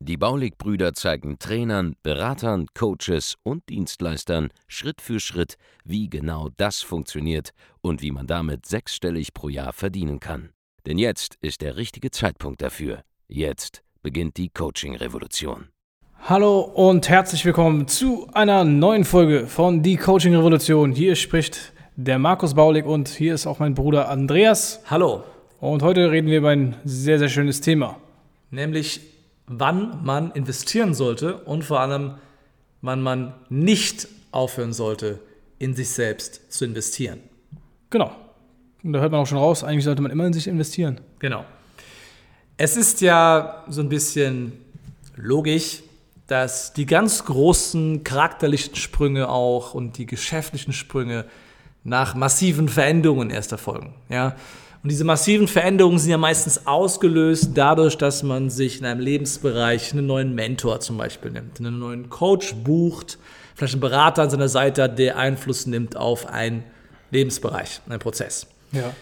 Die Baulig-Brüder zeigen Trainern, Beratern, Coaches und Dienstleistern Schritt für Schritt, wie genau das funktioniert und wie man damit sechsstellig pro Jahr verdienen kann. Denn jetzt ist der richtige Zeitpunkt dafür. Jetzt beginnt die Coaching-Revolution. Hallo und herzlich willkommen zu einer neuen Folge von Die Coaching Revolution. Hier spricht der Markus Baulig und hier ist auch mein Bruder Andreas. Hallo. Und heute reden wir über ein sehr, sehr schönes Thema. Nämlich, wann man investieren sollte und vor allem, wann man nicht aufhören sollte, in sich selbst zu investieren. Genau. Und da hört man auch schon raus, eigentlich sollte man immer in sich investieren. Genau. Es ist ja so ein bisschen logisch, dass die ganz großen charakterlichen Sprünge auch und die geschäftlichen Sprünge nach massiven Veränderungen erst erfolgen. Ja? Und diese massiven Veränderungen sind ja meistens ausgelöst dadurch, dass man sich in einem Lebensbereich einen neuen Mentor zum Beispiel nimmt, einen neuen Coach bucht, vielleicht einen Berater an seiner Seite hat, der Einfluss nimmt auf einen Lebensbereich, einen Prozess. Ja.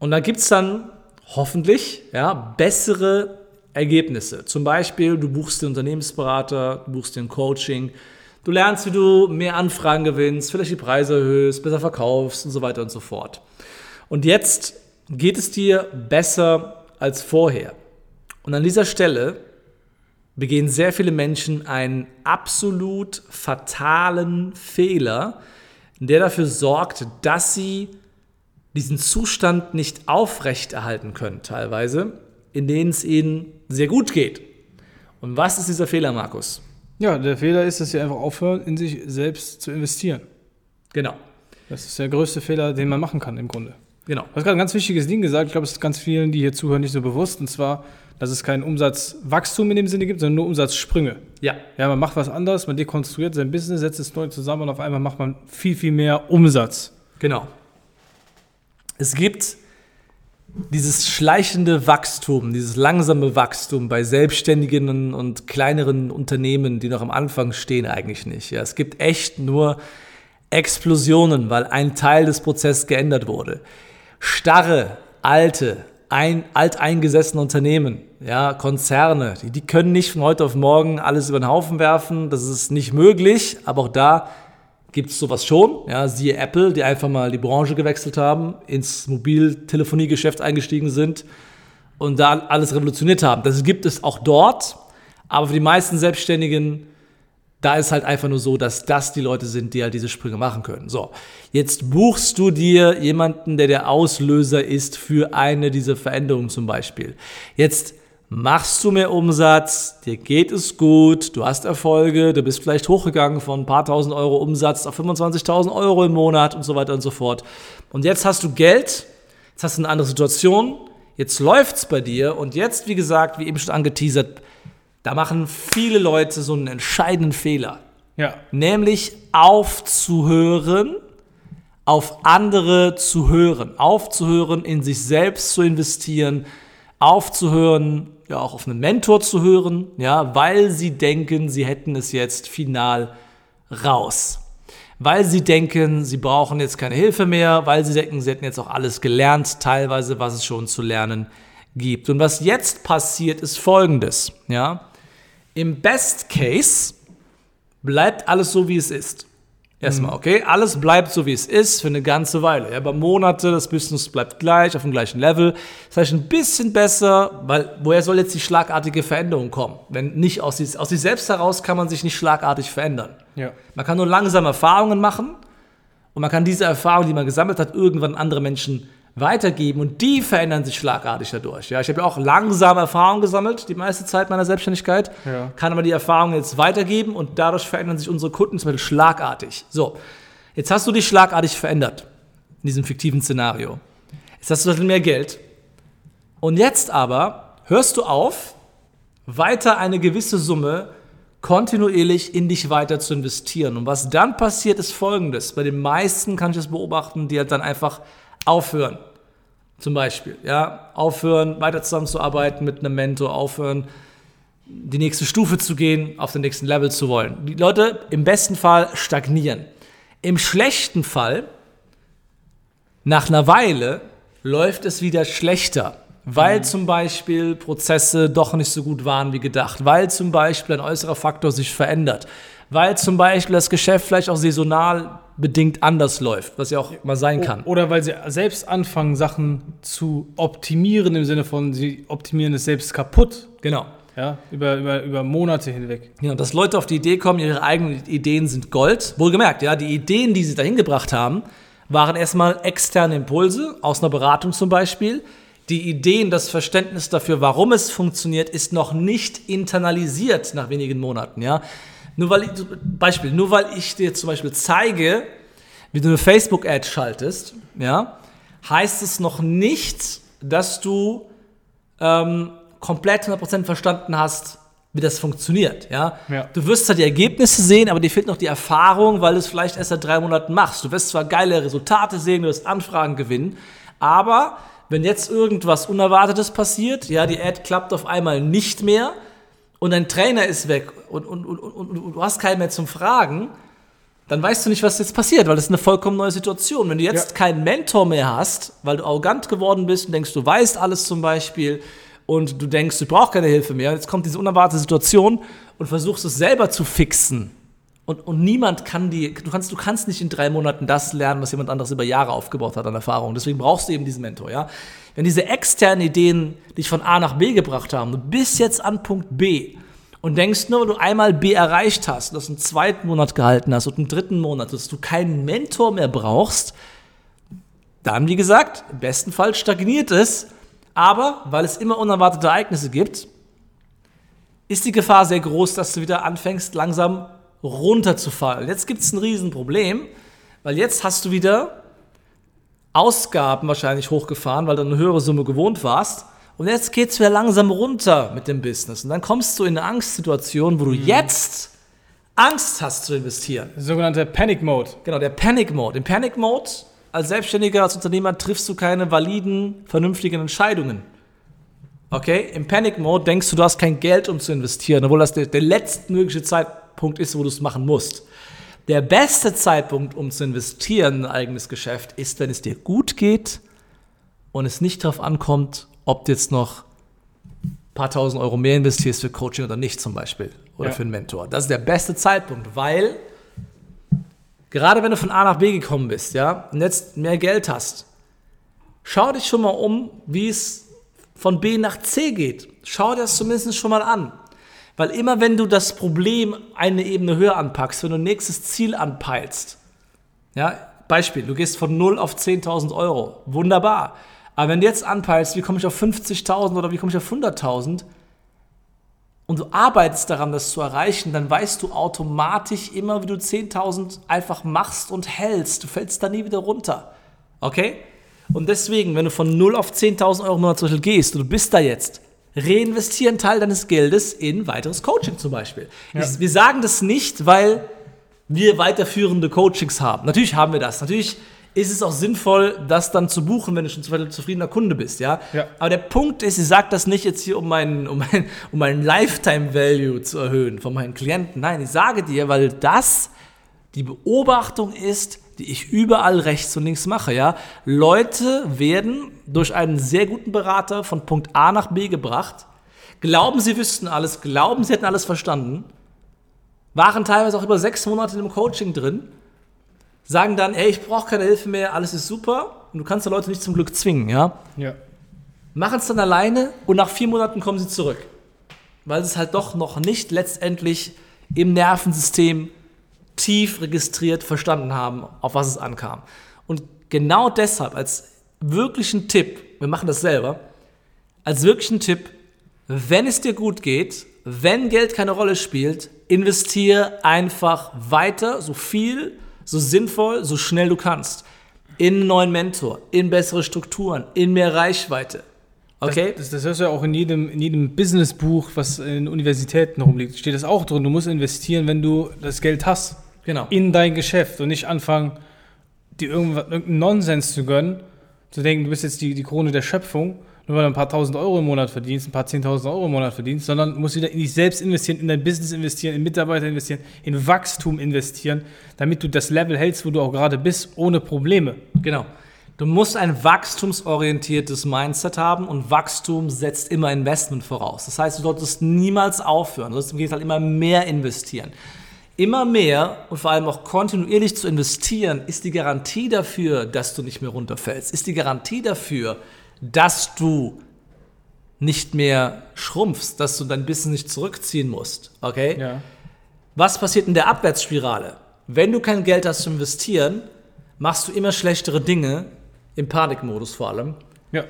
Und da gibt es dann hoffentlich ja, bessere Ergebnisse. Zum Beispiel, du buchst den Unternehmensberater, du buchst den Coaching, du lernst, wie du mehr Anfragen gewinnst, vielleicht die Preise erhöhst, besser verkaufst und so weiter und so fort. Und jetzt geht es dir besser als vorher. Und an dieser Stelle begehen sehr viele Menschen einen absolut fatalen Fehler, der dafür sorgt, dass sie diesen Zustand nicht aufrechterhalten können, teilweise, in denen es ihnen sehr gut geht. Und was ist dieser Fehler, Markus? Ja, der Fehler ist, dass sie einfach aufhören, in sich selbst zu investieren. Genau. Das ist der größte Fehler, den man machen kann im Grunde. Genau. Du hast gerade ein ganz wichtiges Ding gesagt, ich glaube, es ist ganz vielen, die hier zuhören, nicht so bewusst, und zwar, dass es kein Umsatzwachstum in dem Sinne gibt, sondern nur Umsatzsprünge. Ja. Ja, man macht was anderes, man dekonstruiert sein Business, setzt es neu zusammen und auf einmal macht man viel, viel mehr Umsatz. Genau. Es gibt dieses schleichende Wachstum, dieses langsame Wachstum bei selbstständigen und kleineren Unternehmen, die noch am Anfang stehen, eigentlich nicht. Ja, es gibt echt nur Explosionen, weil ein Teil des Prozesses geändert wurde. Starre, alte, ein, alteingesessene Unternehmen, ja, Konzerne, die, die können nicht von heute auf morgen alles über den Haufen werfen. Das ist nicht möglich, aber auch da gibt es sowas schon. Ja, siehe Apple, die einfach mal die Branche gewechselt haben, ins Mobiltelefoniegeschäft eingestiegen sind und da alles revolutioniert haben. Das gibt es auch dort, aber für die meisten Selbstständigen, da ist halt einfach nur so, dass das die Leute sind, die halt diese Sprünge machen können. So, jetzt buchst du dir jemanden, der der Auslöser ist für eine dieser Veränderungen zum Beispiel. Jetzt machst du mehr Umsatz, dir geht es gut, du hast Erfolge, du bist vielleicht hochgegangen von ein paar tausend Euro Umsatz auf 25.000 Euro im Monat und so weiter und so fort. Und jetzt hast du Geld, jetzt hast du eine andere Situation, jetzt läuft's bei dir und jetzt, wie gesagt, wie eben schon angeteasert, da machen viele Leute so einen entscheidenden Fehler. Ja. Nämlich aufzuhören, auf andere zu hören, aufzuhören, in sich selbst zu investieren, aufzuhören, ja auch auf einen Mentor zu hören, ja, weil sie denken, sie hätten es jetzt final raus. Weil sie denken, sie brauchen jetzt keine Hilfe mehr, weil sie denken, sie hätten jetzt auch alles gelernt, teilweise, was es schon zu lernen gibt. Und was jetzt passiert, ist folgendes, ja. Im Best Case bleibt alles so, wie es ist. Erstmal, okay? Alles bleibt so, wie es ist für eine ganze Weile. Ja, über Monate, das Business bleibt gleich, auf dem gleichen Level. Das heißt, ein bisschen besser, weil woher soll jetzt die schlagartige Veränderung kommen? Wenn nicht aus sich, aus sich selbst heraus kann man sich nicht schlagartig verändern. Ja. Man kann nur langsam Erfahrungen machen und man kann diese Erfahrungen, die man gesammelt hat, irgendwann andere Menschen weitergeben und die verändern sich schlagartig dadurch. Ja, ich habe ja auch langsam Erfahrungen gesammelt, die meiste Zeit meiner Selbstständigkeit, Ja. kann aber die Erfahrungen jetzt weitergeben und dadurch verändern sich unsere Kunden zum Beispiel schlagartig. So, jetzt hast du dich schlagartig verändert in diesem fiktiven Szenario. Jetzt hast du ein bisschen mehr Geld und jetzt aber hörst du auf, weiter eine gewisse Summe kontinuierlich in dich weiter zu investieren. Und was dann passiert, ist folgendes. Bei den meisten kann ich das beobachten, die halt dann einfach aufhören. Zum Beispiel, ja, aufhören, weiter zusammenzuarbeiten mit einem Mentor, aufhören, die nächste Stufe zu gehen, auf den nächsten Level zu wollen. Die Leute im besten Fall stagnieren. Im schlechten Fall, nach einer Weile, läuft es wieder schlechter weil zum Beispiel Prozesse doch nicht so gut waren wie gedacht, weil zum Beispiel ein äußerer Faktor sich verändert, weil zum Beispiel das Geschäft vielleicht auch saisonal bedingt anders läuft, was ja auch mal sein kann. Oder weil sie selbst anfangen, Sachen zu optimieren, im Sinne von, sie optimieren es selbst kaputt. Genau. Ja, über, über, über Monate hinweg. Ja, dass Leute auf die Idee kommen, ihre eigenen Ideen sind Gold. Wohlgemerkt, ja, die Ideen, die sie dahin gebracht haben, waren erstmal externe Impulse, aus einer Beratung zum Beispiel, die Ideen, das Verständnis dafür, warum es funktioniert, ist noch nicht internalisiert nach wenigen Monaten. Ja? Nur weil ich, Beispiel, nur weil ich dir zum Beispiel zeige, wie du eine Facebook-Ad schaltest, ja, heißt es noch nicht, dass du ähm, komplett 100% verstanden hast, wie das funktioniert. Ja? ja? Du wirst zwar die Ergebnisse sehen, aber dir fehlt noch die Erfahrung, weil du es vielleicht erst seit drei Monaten machst. Du wirst zwar geile Resultate sehen, du wirst Anfragen gewinnen, aber wenn jetzt irgendwas Unerwartetes passiert, ja, die Ad klappt auf einmal nicht mehr und dein Trainer ist weg und, und, und, und, du hast keinen mehr zum Fragen, dann weißt du nicht, was jetzt passiert, weil das ist eine vollkommen neue Situation. Wenn du jetzt ja. keinen Mentor mehr hast, weil du arrogant geworden bist und denkst, du weißt alles zum Beispiel und du denkst, du brauchst keine Hilfe mehr, jetzt kommt diese unerwartete Situation und versuchst es selber zu fixen und, und niemand kann die, du kannst, du kannst nicht in drei Monaten das lernen, was jemand anderes über Jahre aufgebaut hat an Erfahrung. Deswegen brauchst du eben diesen Mentor, ja. Wenn diese externen Ideen dich von A nach B gebracht haben, du bist jetzt an Punkt B und denkst nur, weil du einmal B erreicht hast, das einen zweiten Monat gehalten hast und einen dritten Monat, dass du keinen Mentor mehr brauchst, dann, wie gesagt, im besten Fall stagniert es, aber weil es immer unerwartete Ereignisse gibt, ist die Gefahr sehr groß, dass du wieder anfängst, langsam runterzufallen. Jetzt gibt es ein Riesenproblem, weil jetzt hast du wieder Ausgaben wahrscheinlich hochgefahren, weil du eine höhere Summe gewohnt warst. Und jetzt geht es wieder langsam runter mit dem Business. Und dann kommst du in eine Angstsituation, wo du mhm. jetzt Angst hast zu investieren. Sogenannter Panic Mode. Genau, der Panic Mode. Im Panic Mode als Selbstständiger, als Unternehmer triffst du keine validen, vernünftigen Entscheidungen. Okay? Im Panic Mode denkst du, du hast kein Geld, um zu investieren, obwohl das der, der letztmögliche Zeitpunkt Punkt ist, wo du es machen musst. Der beste Zeitpunkt, um zu investieren in ein eigenes Geschäft, ist, wenn es dir gut geht und es nicht darauf ankommt, ob du jetzt noch ein paar tausend Euro mehr investierst für Coaching oder nicht zum Beispiel oder ja. für einen Mentor. Das ist der beste Zeitpunkt, weil gerade wenn du von A nach B gekommen bist, ja, und jetzt mehr Geld hast, schau dich schon mal um, wie es von B nach C geht. Schau dir das zumindest schon mal an. Weil immer wenn du das Problem eine Ebene höher anpackst, wenn du ein nächstes Ziel anpeilst, ja, Beispiel, du gehst von 0 auf 10.000 Euro, wunderbar. Aber wenn du jetzt anpeilst, wie komme ich auf 50.000 oder wie komme ich auf 100.000 und du arbeitest daran, das zu erreichen, dann weißt du automatisch immer, wie du 10.000 einfach machst und hältst. Du fällst da nie wieder runter. Okay? Und deswegen, wenn du von 0 auf 10.000 Euro im Monat gehst und du bist da jetzt, reinvestiere einen Teil deines Geldes in weiteres Coaching zum Beispiel. Ja. Ich, wir sagen das nicht, weil wir weiterführende Coachings haben. Natürlich haben wir das. Natürlich ist es auch sinnvoll, das dann zu buchen, wenn du schon ein zufriedener Kunde bist, ja? ja. Aber der Punkt ist, ich sage das nicht jetzt hier, um meinen, um meinen, um meinen Lifetime-Value zu erhöhen von meinen Klienten. Nein, ich sage dir, weil das die Beobachtung ist, die ich überall rechts und links mache, ja. Leute werden durch einen sehr guten Berater von Punkt A nach B gebracht, glauben, sie wüssten alles, glauben, sie hätten alles verstanden, waren teilweise auch über sechs Monate im Coaching drin, sagen dann, ey, ich brauche keine Hilfe mehr, alles ist super und du kannst die Leute nicht zum Glück zwingen, ja. Ja. Machen es dann alleine und nach vier Monaten kommen sie zurück, weil sie es halt doch noch nicht letztendlich im Nervensystem tief registriert verstanden haben, auf was es ankam. Und genau deshalb als wirklichen Tipp, wir machen das selber, als wirklichen Tipp, wenn es dir gut geht, wenn Geld keine Rolle spielt, investiere einfach weiter, so viel, so sinnvoll, so schnell du kannst. In einen neuen Mentor, in bessere Strukturen, in mehr Reichweite. Okay? Das, das hörst du ja auch in jedem, in jedem Businessbuch, was in Universitäten rumliegt. Steht das auch drin. Du musst investieren, wenn du das Geld hast. Genau. In dein Geschäft und nicht anfangen, dir irgendeinen Nonsens zu gönnen. Zu denken, du bist jetzt die, die Krone der Schöpfung, nur weil du ein paar tausend Euro im Monat verdienst, ein paar zehntausend Euro im Monat verdienst, sondern musst wieder in dich selbst investieren, in dein Business investieren, in Mitarbeiter investieren, in Wachstum investieren, damit du das Level hältst, wo du auch gerade bist, ohne Probleme. Genau. Du musst ein wachstumsorientiertes Mindset haben und Wachstum setzt immer Investment voraus. Das heißt, du solltest niemals aufhören. Du solltest im Gegenteil immer mehr investieren. Immer mehr und vor allem auch kontinuierlich zu investieren, ist die Garantie dafür, dass du nicht mehr runterfällst. Ist die Garantie dafür, dass du nicht mehr schrumpfst, dass du dein Business nicht zurückziehen musst. Okay? Ja. Was passiert in der Abwärtsspirale? Wenn du kein Geld hast zu investieren, machst du immer schlechtere Dinge, im Panikmodus vor allem. Ja.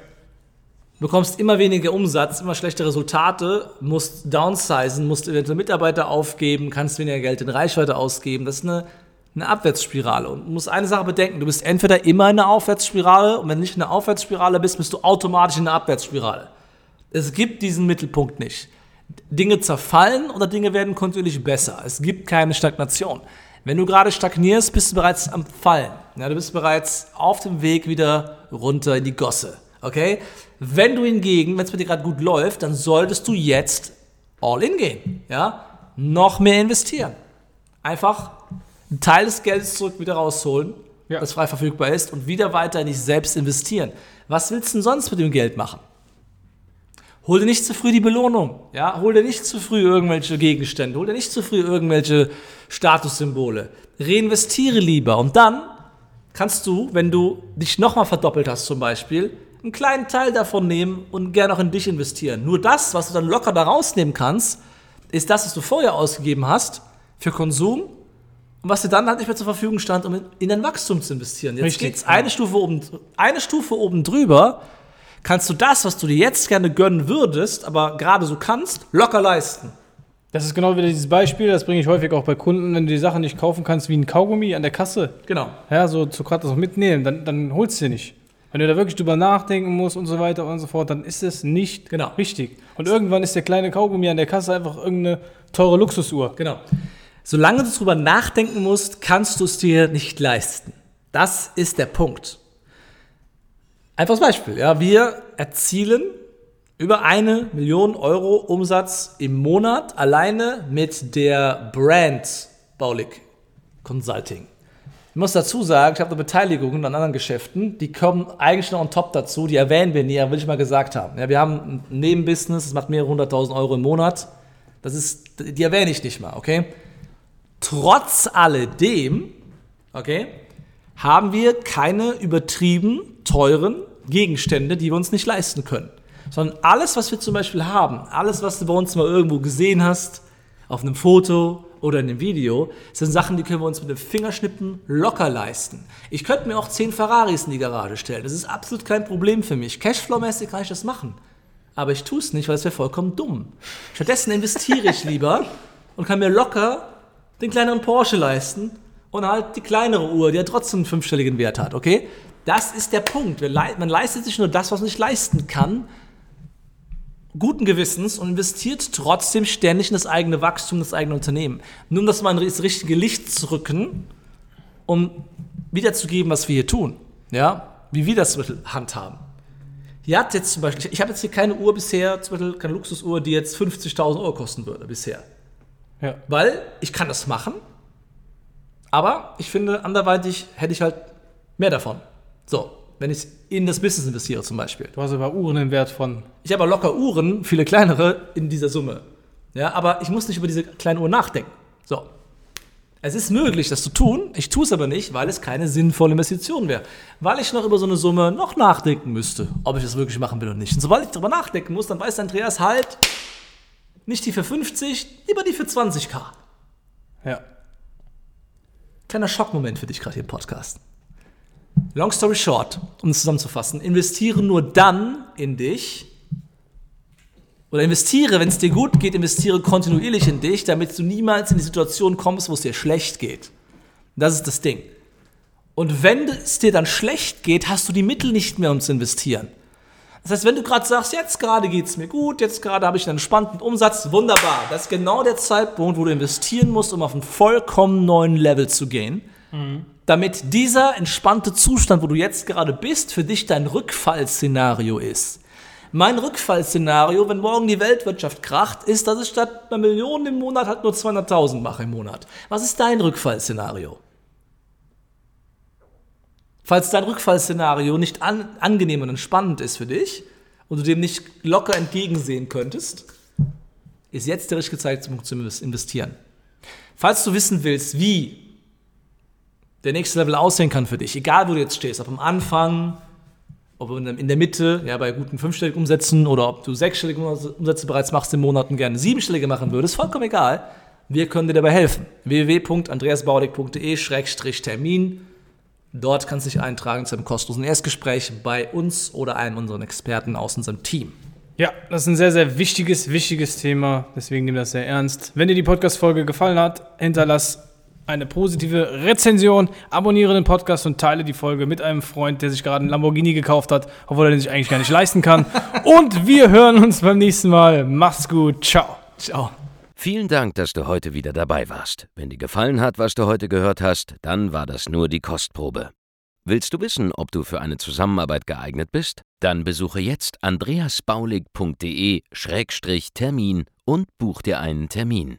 Bekommst immer weniger Umsatz, immer schlechte Resultate, musst downsizen, musst eventuell Mitarbeiter aufgeben, kannst weniger Geld in Reichweite ausgeben. Das ist eine, eine Abwärtsspirale. Und du musst eine Sache bedenken, du bist entweder immer in einer Aufwärtsspirale und wenn du nicht in einer Aufwärtsspirale bist, bist du automatisch in einer Abwärtsspirale. Es gibt diesen Mittelpunkt nicht. Dinge zerfallen oder Dinge werden kontinuierlich besser. Es gibt keine Stagnation. Wenn du gerade stagnierst, bist du bereits am Fallen. Ja, du bist bereits auf dem Weg wieder runter in die Gosse. Okay? Wenn du hingegen, wenn es mit dir gerade gut läuft, dann solltest du jetzt all in gehen. Ja? Noch mehr investieren. Einfach einen Teil des Geldes zurück wieder rausholen, Ja. das frei verfügbar ist, und wieder weiter in dich selbst investieren. Was willst du denn sonst mit dem Geld machen? Hol dir nicht zu früh die Belohnung. Ja? Hol dir nicht zu früh irgendwelche Gegenstände. Hol dir nicht zu früh irgendwelche Statussymbole. Reinvestiere lieber. Und dann kannst du, wenn du dich nochmal verdoppelt hast zum Beispiel, einen kleinen Teil davon nehmen und gerne auch in dich investieren. Nur das, was du dann locker da rausnehmen kannst, ist das, was du vorher ausgegeben hast für Konsum und was dir dann halt nicht mehr zur Verfügung stand, um in- in dein Wachstum zu investieren. Jetzt geht's ja. eine Stufe oben, eine Stufe oben drüber, kannst du das, was du dir jetzt gerne gönnen würdest, aber gerade so kannst, locker leisten. Das ist genau wieder dieses Beispiel, das bringe ich häufig auch bei Kunden, wenn du die Sachen nicht kaufen kannst wie ein Kaugummi an der Kasse. Genau. Ja, so zu gerade das mitnehmen, dann, dann holst du dir nicht. Wenn du da wirklich drüber nachdenken musst und so weiter und so fort, dann ist es nicht Genau. richtig. Und irgendwann ist der kleine Kaugummi an der Kasse einfach irgendeine teure Luxusuhr. Genau. Solange du drüber nachdenken musst, kannst du es dir nicht leisten. Das ist der Punkt. Einfaches Beispiel. Ja, wir erzielen über eine Million Euro Umsatz im Monat alleine mit der Brand Baulig Consulting. Ich muss dazu sagen, ich habe eine Beteiligung an anderen Geschäften, die kommen eigentlich noch on top dazu, die erwähnen wir nie, will ich mal gesagt haben. Ja, wir haben ein Nebenbusiness, das macht mehrere hunderttausend Euro im Monat. Das ist, die erwähne ich nicht mal, okay? Trotz alledem, okay, haben wir keine übertrieben teuren Gegenstände, die wir uns nicht leisten können. Sondern alles, was wir zum Beispiel haben, alles, was du bei uns mal irgendwo gesehen hast, auf einem Foto oder in einem Video, sind Sachen, die können wir uns mit dem Fingerschnippen locker leisten. Ich könnte mir auch zehn Ferraris in die Garage stellen. Das ist absolut kein Problem für mich. Cashflow-mäßig kann ich das machen. Aber ich tue es nicht, weil es wäre vollkommen dumm. Stattdessen investiere ich lieber und kann mir locker den kleineren Porsche leisten und halt die kleinere Uhr, die ja trotzdem einen fünfstelligen Wert hat, okay? Das ist der Punkt. Man leistet sich nur das, was man nicht leisten kann, guten Gewissens und investiert trotzdem ständig in das eigene Wachstum, das eigene Unternehmen. Nur um das mal ins richtige Licht zu rücken, um wiederzugeben, was wir hier tun. Ja? Wie wir das zum Beispiel handhaben. Hier hat jetzt zum Beispiel, ich habe jetzt hier keine Uhr bisher, zum Beispiel keine Luxusuhr, die jetzt 50.000 Euro kosten würde bisher. Ja. Weil ich kann das machen, aber ich finde, anderweitig hätte ich halt mehr davon. So, wenn ich in das Business investiere zum Beispiel. Du hast aber Uhren im Wert von. Ich habe locker Uhren, viele kleinere, in dieser Summe. Ja, aber ich muss nicht über diese kleine Uhr nachdenken. So. Es ist möglich, das zu tun. Ich tue es aber nicht, weil es keine sinnvolle Investition wäre. Weil ich noch über so eine Summe noch nachdenken müsste, ob ich das wirklich machen will oder nicht. Und sobald ich darüber nachdenken muss, dann weiß Andreas halt, nicht die für 50, lieber die für 20k. Ja. Kleiner Schockmoment für dich gerade hier im Podcast. Long story short, um es zusammenzufassen, investiere nur dann in dich oder investiere, wenn es dir gut geht, investiere kontinuierlich in dich, damit du niemals in die Situation kommst, wo es dir schlecht geht. Das ist das Ding. Und wenn es dir dann schlecht geht, hast du die Mittel nicht mehr, um zu investieren. Das heißt, wenn du gerade sagst, jetzt gerade geht es mir gut, jetzt gerade habe ich einen entspannten Umsatz, wunderbar. Das ist genau der Zeitpunkt, wo du investieren musst, um auf einen vollkommen neuen Level zu gehen. Mhm. Damit dieser entspannte Zustand, wo du jetzt gerade bist, für dich dein Rückfallszenario ist. Mein Rückfallszenario, wenn morgen die Weltwirtschaft kracht, ist, dass ich statt einer Million im Monat halt nur 200.000 mache im Monat. Was ist dein Rückfallszenario? Falls dein Rückfallszenario nicht an, angenehm und entspannend ist für dich und du dem nicht locker entgegensehen könntest, ist jetzt der richtige Zeitpunkt zu investieren. Falls du wissen willst, wie der nächste Level aussehen kann für dich, egal wo du jetzt stehst, ob am Anfang, ob in der Mitte, ja, bei guten fünfstelligen Umsätzen oder ob du sechsstellige Umsätze bereits machst im Monat und gerne siebenstellige machen würdest, vollkommen egal. Wir können dir dabei helfen. www.andreasbaudig.de-termin Dort kannst du dich eintragen zu einem kostenlosen Erstgespräch bei uns oder einem unserer Experten aus unserem Team. Ja, das ist ein sehr, sehr wichtiges, wichtiges Thema. Deswegen nehme das sehr ernst. Wenn dir die Podcast-Folge gefallen hat, hinterlass eine positive Rezension, abonniere den Podcast und teile die Folge mit einem Freund, der sich gerade einen Lamborghini gekauft hat, obwohl er den sich eigentlich gar nicht leisten kann. und wir hören uns beim nächsten Mal. Mach's gut. Ciao. Ciao. Vielen Dank, dass du heute wieder dabei warst. Wenn dir gefallen hat, was du heute gehört hast, dann war das nur die Kostprobe. Willst du wissen, ob du für eine Zusammenarbeit geeignet bist? Dann besuche jetzt andreasbaulig.de-termin und buch dir einen Termin.